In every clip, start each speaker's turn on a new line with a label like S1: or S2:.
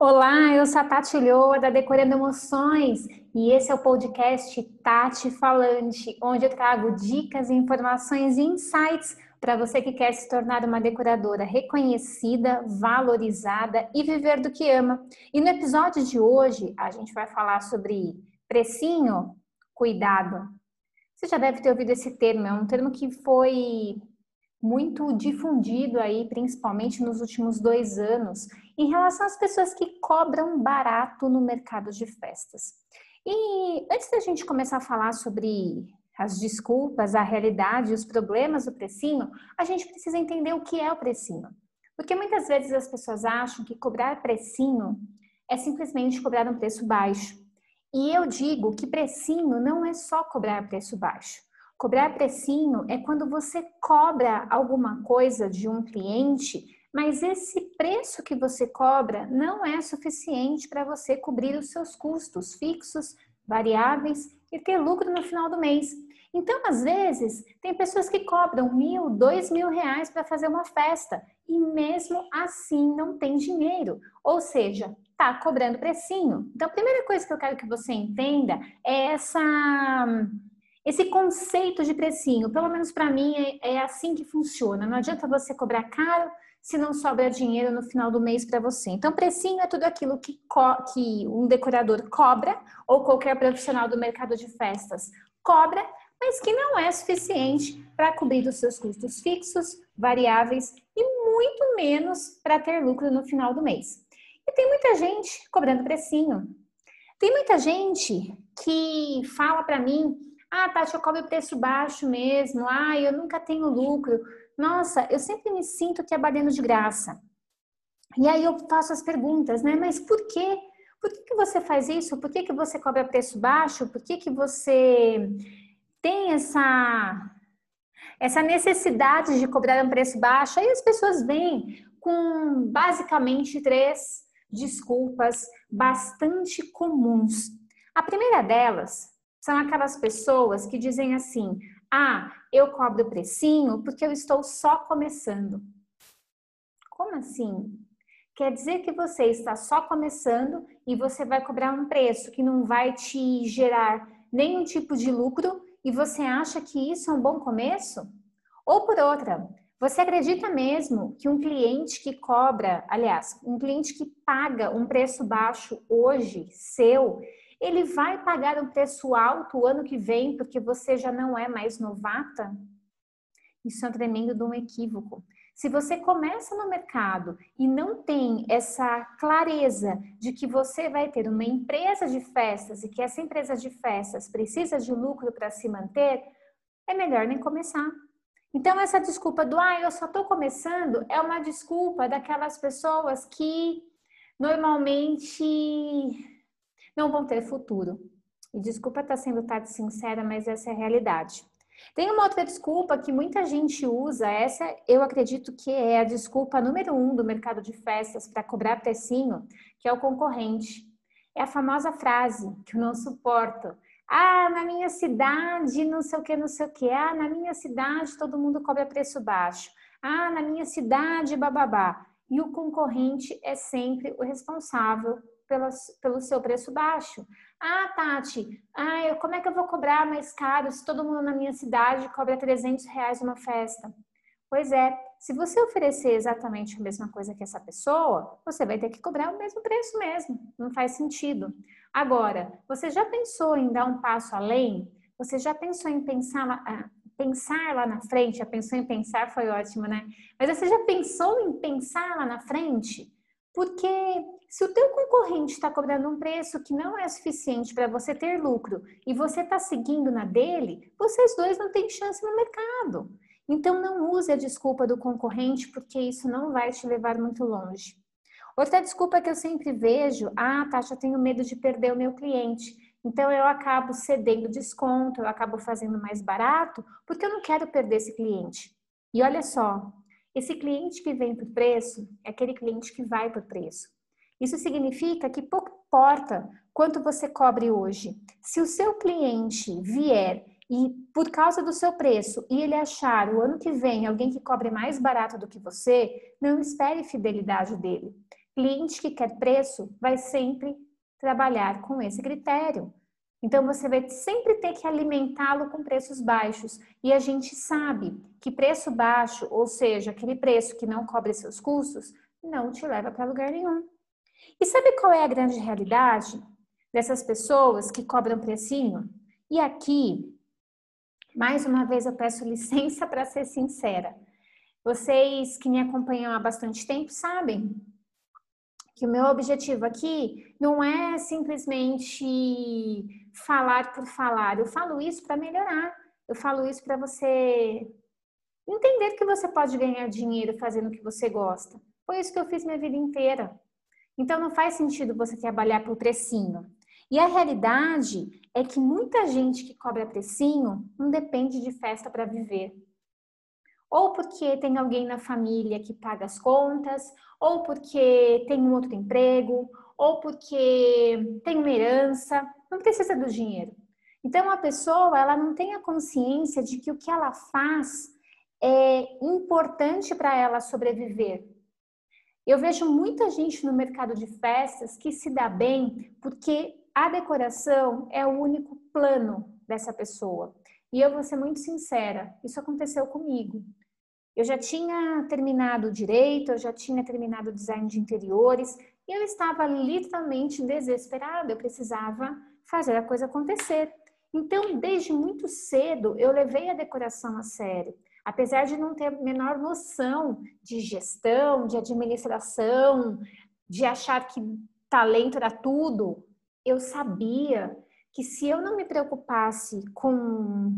S1: Olá, eu sou a Tati Lhoa, da Decorando Emoções, e esse é o podcast Tati Falante, onde eu trago dicas, informações e insights para você que quer se tornar uma decoradora reconhecida, valorizada e viver do que ama. E no episódio de hoje, a gente vai falar sobre precinho, cuidado. Você já deve ter ouvido esse termo, é um termo que foi muito difundido aí, principalmente nos últimos dois anos, em relação às pessoas que cobram barato no mercado de festas. E antes da gente começar a falar sobre as desculpas, a realidade, os problemas do precinho, a gente precisa entender o que é o precinho. Porque muitas vezes as pessoas acham que cobrar precinho é simplesmente cobrar um preço baixo. E eu digo que precinho não é só cobrar preço baixo. Cobrar precinho é quando você cobra alguma coisa de um cliente, mas esse preço que você cobra não é suficiente para você cobrir os seus custos fixos, variáveis e ter lucro no final do mês. Então, às vezes, tem pessoas que cobram mil, dois mil reais para fazer uma festa e mesmo assim não tem dinheiro. Ou seja, tá cobrando precinho. Então, a primeira coisa que eu quero que você entenda é essa esse conceito de precinho, pelo menos para mim, é, é, assim que funciona. Não adianta você cobrar caro se não sobra dinheiro no final do mês para você. Então, precinho é tudo aquilo que, que um decorador cobra, ou qualquer profissional do mercado de festas cobra, mas que não é suficiente para cobrir os seus custos fixos, variáveis e muito menos para ter lucro no final do mês. E tem muita gente cobrando precinho. Tem muita gente que fala para mim ah, Tati, eu cobro preço baixo mesmo. Ah, eu nunca tenho lucro. Nossa, eu sempre me sinto trabalhando de graça. E aí eu faço as perguntas, né? Mas por quê? Por que, que você faz isso? Por que, que você cobra preço baixo? Por que, que você tem essa, essa necessidade de cobrar um preço baixo? Aí as pessoas vêm com basicamente três desculpas bastante comuns. A primeira delas são aquelas pessoas que dizem assim: ah, eu cobro precinho porque eu estou só começando. Como assim? Quer dizer que você está só começando e você vai cobrar um preço que não vai te gerar nenhum tipo de lucro e você acha que isso é um bom começo? Ou por outra, você acredita mesmo que um cliente que cobra, aliás, um cliente que paga um preço baixo hoje, seu, ele vai pagar um preço alto o ano que vem porque você já não é mais novata? Isso é um tremendo de um equívoco. Se você começa no mercado e não tem essa clareza de que você vai ter uma empresa de festas e que essa empresa de festas precisa de lucro para se manter, é melhor nem começar. Então, essa desculpa do ah, eu só estou começando é uma desculpa daquelas pessoas que normalmente não vão ter futuro. E desculpa estar sendo tá sincera, mas essa é a realidade. Tem uma outra desculpa que muita gente usa, essa eu acredito que é a desculpa número um do mercado de festas para cobrar precinho, que é o concorrente. É a famosa frase que eu não suporto. Ah, na minha cidade, não sei o que, não sei o que. Ah, na minha cidade todo mundo cobra preço baixo. Ah, na minha cidade, bababá. E o concorrente é sempre o responsável pela, pelo seu preço baixo. Ah, Tati, ah, eu, como é que eu vou cobrar mais caro se todo mundo na minha cidade cobra 300 reais uma festa? Pois é, se você oferecer exatamente a mesma coisa que essa pessoa, você vai ter que cobrar o mesmo preço mesmo. Não faz sentido. Agora, você já pensou em dar um passo além? Você já pensou em pensar, ah, pensar lá na frente? Já pensou em pensar? Foi ótimo, né? Mas você já pensou em pensar lá na frente? Porque se o teu concorrente está cobrando um preço que não é suficiente para você ter lucro e você está seguindo na dele, vocês dois não têm chance no mercado. Então não use a desculpa do concorrente porque isso não vai te levar muito longe. Outra desculpa que eu sempre vejo, ah, Tasha, eu tenho medo de perder o meu cliente. Então eu acabo cedendo desconto, eu acabo fazendo mais barato, porque eu não quero perder esse cliente. E olha só, esse cliente que vem por preço é aquele cliente que vai por preço. Isso significa que pouco importa quanto você cobre hoje. Se o seu cliente vier e por causa do seu preço e ele achar o ano que vem alguém que cobre mais barato do que você, não espere fidelidade dele. Cliente que quer preço vai sempre trabalhar com esse critério. Então você vai sempre ter que alimentá-lo com preços baixos. E a gente sabe que preço baixo, ou seja, aquele preço que não cobre seus custos, não te leva para lugar nenhum. E sabe qual é a grande realidade dessas pessoas que cobram precinho? E aqui, mais uma vez eu peço licença para ser sincera. Vocês que me acompanham há bastante tempo sabem que o meu objetivo aqui não é simplesmente falar por falar. Eu falo isso para melhorar. Eu falo isso para você entender que você pode ganhar dinheiro fazendo o que você gosta. Foi isso que eu fiz minha vida inteira. Então não faz sentido você trabalhar por precinho. E a realidade é que muita gente que cobra precinho não depende de festa para viver ou porque tem alguém na família que paga as contas, ou porque tem um outro emprego, ou porque tem uma herança, não precisa do dinheiro. Então a pessoa, ela não tem a consciência de que o que ela faz é importante para ela sobreviver. Eu vejo muita gente no mercado de festas que se dá bem porque a decoração é o único plano dessa pessoa. E eu vou ser muito sincera, isso aconteceu comigo. Eu já tinha terminado direito, eu já tinha terminado design de interiores e eu estava literalmente desesperada, eu precisava fazer a coisa acontecer. Então, desde muito cedo, eu levei a decoração a sério. Apesar de não ter a menor noção de gestão, de administração, de achar que talento era tudo, eu sabia que se eu não me preocupasse com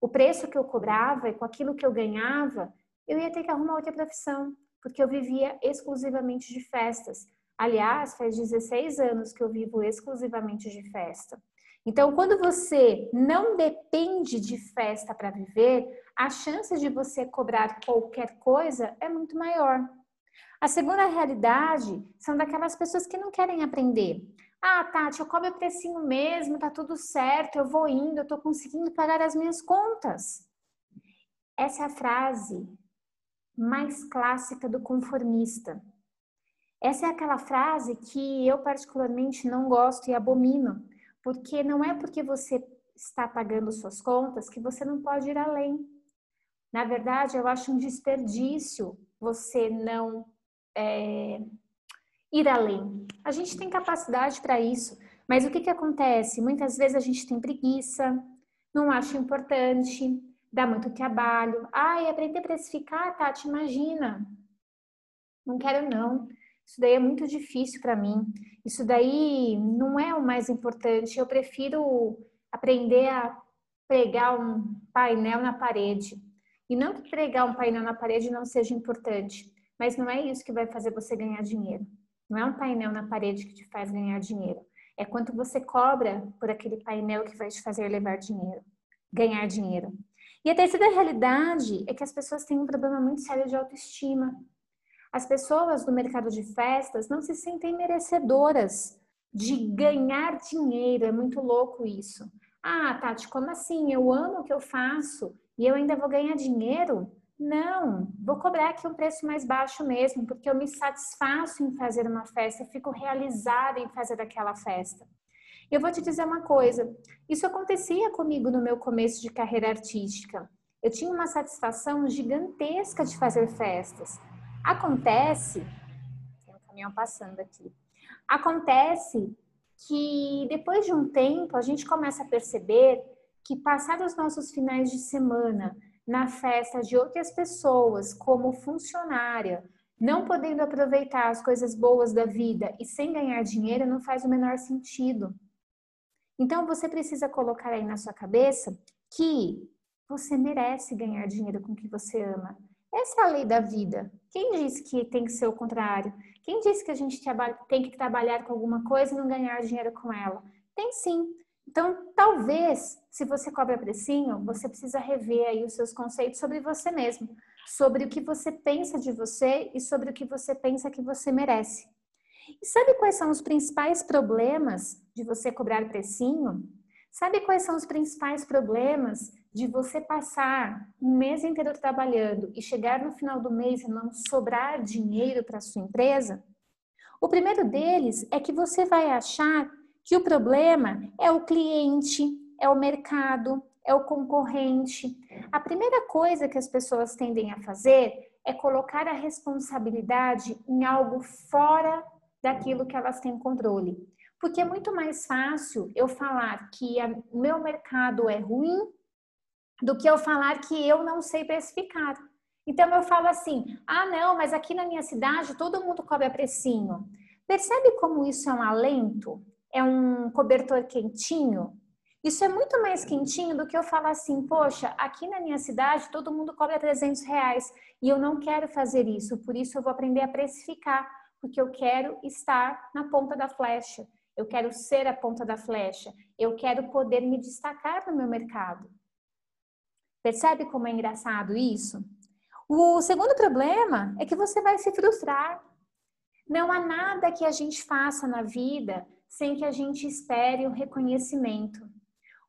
S1: o preço que eu cobrava e com aquilo que eu ganhava, eu ia ter que arrumar outra profissão, porque eu vivia exclusivamente de festas. Aliás, faz 16 anos que eu vivo exclusivamente de festa. Então, quando você não depende de festa para viver, a chance de você cobrar qualquer coisa é muito maior. A segunda realidade são daquelas pessoas que não querem aprender. Ah, Tati, eu cobro precinho mesmo, tá tudo certo, eu vou indo, eu tô conseguindo pagar as minhas contas. Essa é a frase mais clássica do conformista. Essa é aquela frase que eu particularmente não gosto e abomino, porque não é porque você está pagando suas contas que você não pode ir além. Na verdade, eu acho um desperdício você não é, ir além. A gente tem capacidade para isso, mas o que, que acontece? Muitas vezes a gente tem preguiça, não acha importante, dá muito trabalho. E aprender a precificar, Tati, imagina. Não quero não. Isso daí é muito difícil para mim. Isso daí não é o mais importante. Eu prefiro aprender a pregar um painel na parede. E não que pregar um painel na parede não seja importante, mas não é isso que vai fazer você ganhar dinheiro. Não é um painel na parede que te faz ganhar dinheiro. É quanto você cobra por aquele painel que vai te fazer levar dinheiro, ganhar dinheiro. E a terceira realidade é que as pessoas têm um problema muito sério de autoestima. As pessoas do mercado de festas não se sentem merecedoras de ganhar dinheiro. É muito louco isso. Ah, Tati, como assim? Eu amo o que eu faço e eu ainda vou ganhar dinheiro? Não, vou cobrar aqui um preço mais baixo mesmo, porque eu me satisfaço em fazer uma festa, fico realizada em fazer aquela festa. Eu vou te dizer uma coisa: isso acontecia comigo no meu começo de carreira artística. Eu tinha uma satisfação gigantesca de fazer festas. Acontece, tem um caminhão passando aqui. Acontece que depois de um tempo a gente começa a perceber que passar os nossos finais de semana na festa de outras pessoas como funcionária, não podendo aproveitar as coisas boas da vida e sem ganhar dinheiro não faz o menor sentido. Então você precisa colocar aí na sua cabeça que você merece ganhar dinheiro com o que você ama. Essa é a lei da vida. Quem disse que tem que ser o contrário? Quem disse que a gente tem que trabalhar com alguma coisa e não ganhar dinheiro com ela? Tem sim. Então, talvez, se você cobra precinho, você precisa rever aí os seus conceitos sobre você mesmo, sobre o que você pensa de você e sobre o que você pensa que você merece. E sabe quais são os principais problemas de você cobrar precinho? Sabe quais são os principais problemas de você passar um mês inteiro trabalhando e chegar no final do mês e não sobrar dinheiro para sua empresa? O primeiro deles é que você vai achar que o problema é o cliente, é o mercado, é o concorrente. A primeira coisa que as pessoas tendem a fazer é colocar a responsabilidade em algo fora daquilo que elas têm controle. Porque é muito mais fácil eu falar que o meu mercado é ruim do que eu falar que eu não sei precificar. Então eu falo assim: ah, não, mas aqui na minha cidade todo mundo cobra precinho. Percebe como isso é um alento? É um cobertor quentinho? Isso é muito mais quentinho do que eu falar assim, poxa, aqui na minha cidade todo mundo cobra 300 reais e eu não quero fazer isso, por isso eu vou aprender a precificar, porque eu quero estar na ponta da flecha, eu quero ser a ponta da flecha, eu quero poder me destacar no meu mercado. Percebe como é engraçado isso? O segundo problema é que você vai se frustrar. Não há nada que a gente faça na vida sem que a gente espere o reconhecimento.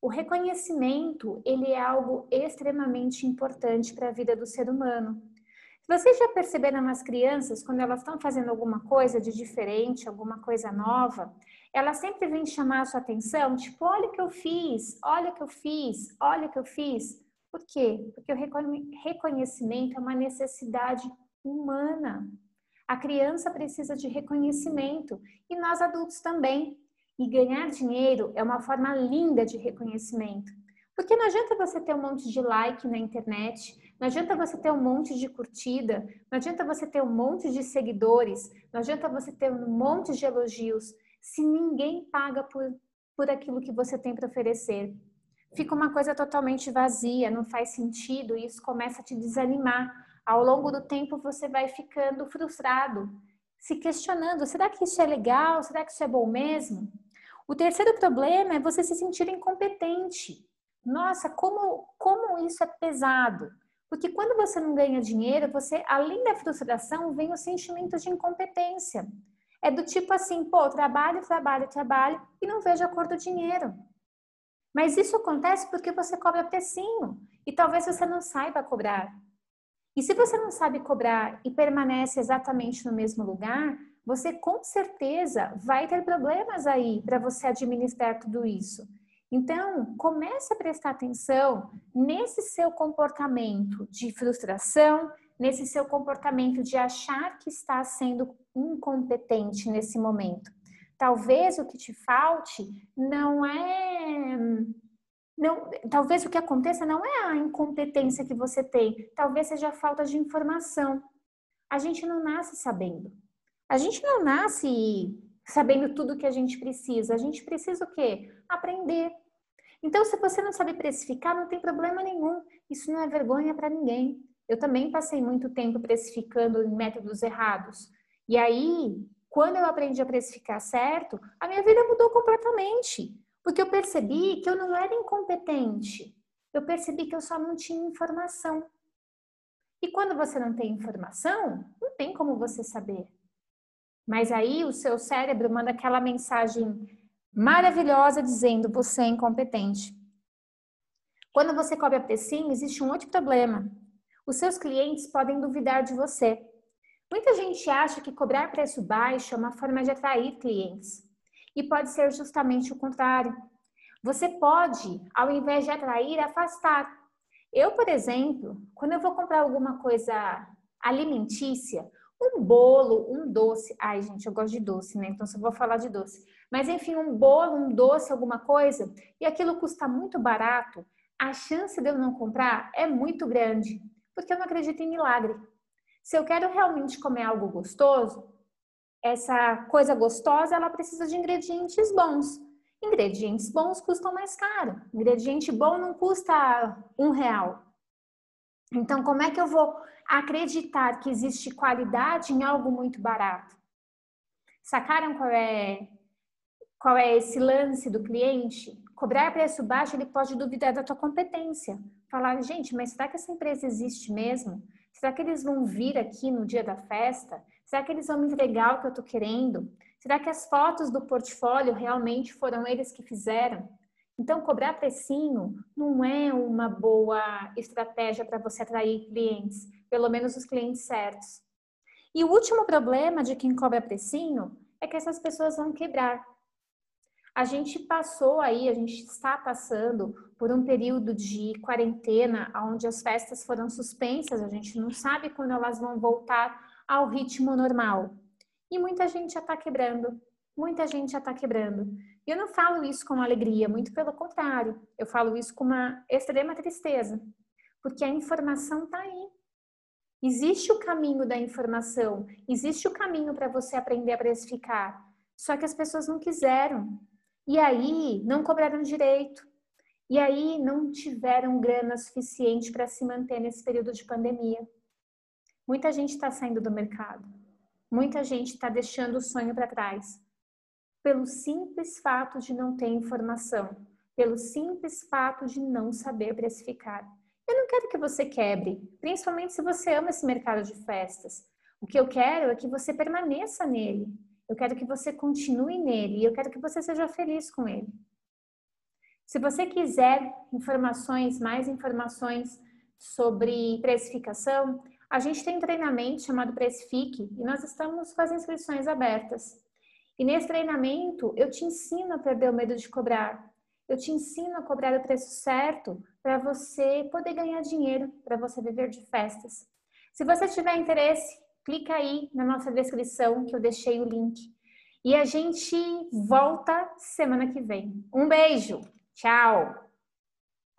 S1: O reconhecimento, ele é algo extremamente importante para a vida do ser humano. Vocês já perceberam nas crianças, quando elas estão fazendo alguma coisa de diferente, alguma coisa nova, elas sempre vêm chamar a sua atenção, tipo, olha o que eu fiz, olha o que eu fiz, olha o que eu fiz. Por quê? Porque o reconhecimento é uma necessidade humana. A criança precisa de reconhecimento e nós adultos também. E ganhar dinheiro é uma forma linda de reconhecimento. Porque não adianta você ter um monte de like na internet, não adianta você ter um monte de curtida, não adianta você ter um monte de seguidores, não adianta você ter um monte de elogios, se ninguém paga por, por aquilo que você tem para oferecer fica uma coisa totalmente vazia, não faz sentido, e isso começa a te desanimar. Ao longo do tempo você vai ficando frustrado, se questionando: será que isso é legal? Será que isso é bom mesmo? O terceiro problema é você se sentir incompetente. Nossa, como, como isso é pesado. Porque quando você não ganha dinheiro, você, além da frustração, vem o sentimento de incompetência. É do tipo assim, pô, trabalho, trabalho, trabalho e não vejo a cor do dinheiro. Mas isso acontece porque você cobra precinho e talvez você não saiba cobrar. E se você não sabe cobrar e permanece exatamente no mesmo lugar, você com certeza vai ter problemas aí para você administrar tudo isso. Então, comece a prestar atenção nesse seu comportamento de frustração, nesse seu comportamento de achar que está sendo incompetente nesse momento. Talvez o que te falte não é não, talvez o que aconteça não é a incompetência que você tem, talvez seja a falta de informação. A gente não nasce sabendo. A gente não nasce sabendo tudo que a gente precisa. A gente precisa o quê? Aprender. Então, se você não sabe precificar, não tem problema nenhum. Isso não é vergonha para ninguém. Eu também passei muito tempo precificando em métodos errados. E aí, quando eu aprendi a precificar certo, a minha vida mudou completamente. Porque eu percebi que eu não era incompetente. Eu percebi que eu só não tinha informação. E quando você não tem informação, não tem como você saber. Mas aí o seu cérebro manda aquela mensagem maravilhosa dizendo você é incompetente. Quando você cobra precinho, existe um outro problema. Os seus clientes podem duvidar de você. Muita gente acha que cobrar preço baixo é uma forma de atrair clientes. E pode ser justamente o contrário. Você pode, ao invés de atrair, afastar. Eu, por exemplo, quando eu vou comprar alguma coisa alimentícia, um bolo, um doce. Ai, gente, eu gosto de doce, né? Então só vou falar de doce. Mas enfim, um bolo, um doce, alguma coisa, e aquilo custa muito barato, a chance de eu não comprar é muito grande, porque eu não acredito em milagre. Se eu quero realmente comer algo gostoso, essa coisa gostosa ela precisa de ingredientes bons. Ingredientes bons custam mais caro. Ingrediente bom não custa um real. Então, como é que eu vou acreditar que existe qualidade em algo muito barato? Sacaram qual é, qual é esse lance do cliente? Cobrar preço baixo, ele pode duvidar da tua competência. Falar, gente, mas será que essa empresa existe mesmo? Será que eles vão vir aqui no dia da festa? Será que eles vão me entregar o que eu estou querendo? Será que as fotos do portfólio realmente foram eles que fizeram? Então, cobrar precinho não é uma boa estratégia para você atrair clientes, pelo menos os clientes certos. E o último problema de quem cobra precinho é que essas pessoas vão quebrar. A gente passou aí, a gente está passando por um período de quarentena, onde as festas foram suspensas, a gente não sabe quando elas vão voltar ao ritmo normal. E muita gente já está quebrando, muita gente já está quebrando. E eu não falo isso com alegria, muito pelo contrário, eu falo isso com uma extrema tristeza, porque a informação está aí. Existe o caminho da informação, existe o caminho para você aprender a precificar, só que as pessoas não quiseram, e aí não cobraram direito. E aí não tiveram grana suficiente para se manter nesse período de pandemia. Muita gente está saindo do mercado. Muita gente está deixando o sonho para trás. Pelo simples fato de não ter informação. Pelo simples fato de não saber precificar. Eu não quero que você quebre, principalmente se você ama esse mercado de festas. O que eu quero é que você permaneça nele, eu quero que você continue nele e eu quero que você seja feliz com ele. Se você quiser informações, mais informações sobre precificação, a gente tem um treinamento chamado Precifique e nós estamos com as inscrições abertas. E nesse treinamento eu te ensino a perder o medo de cobrar. Eu te ensino a cobrar o preço certo para você poder ganhar dinheiro, para você viver de festas. Se você tiver interesse, clica aí na nossa descrição que eu deixei o link. E a gente volta semana que vem. Um beijo, tchau!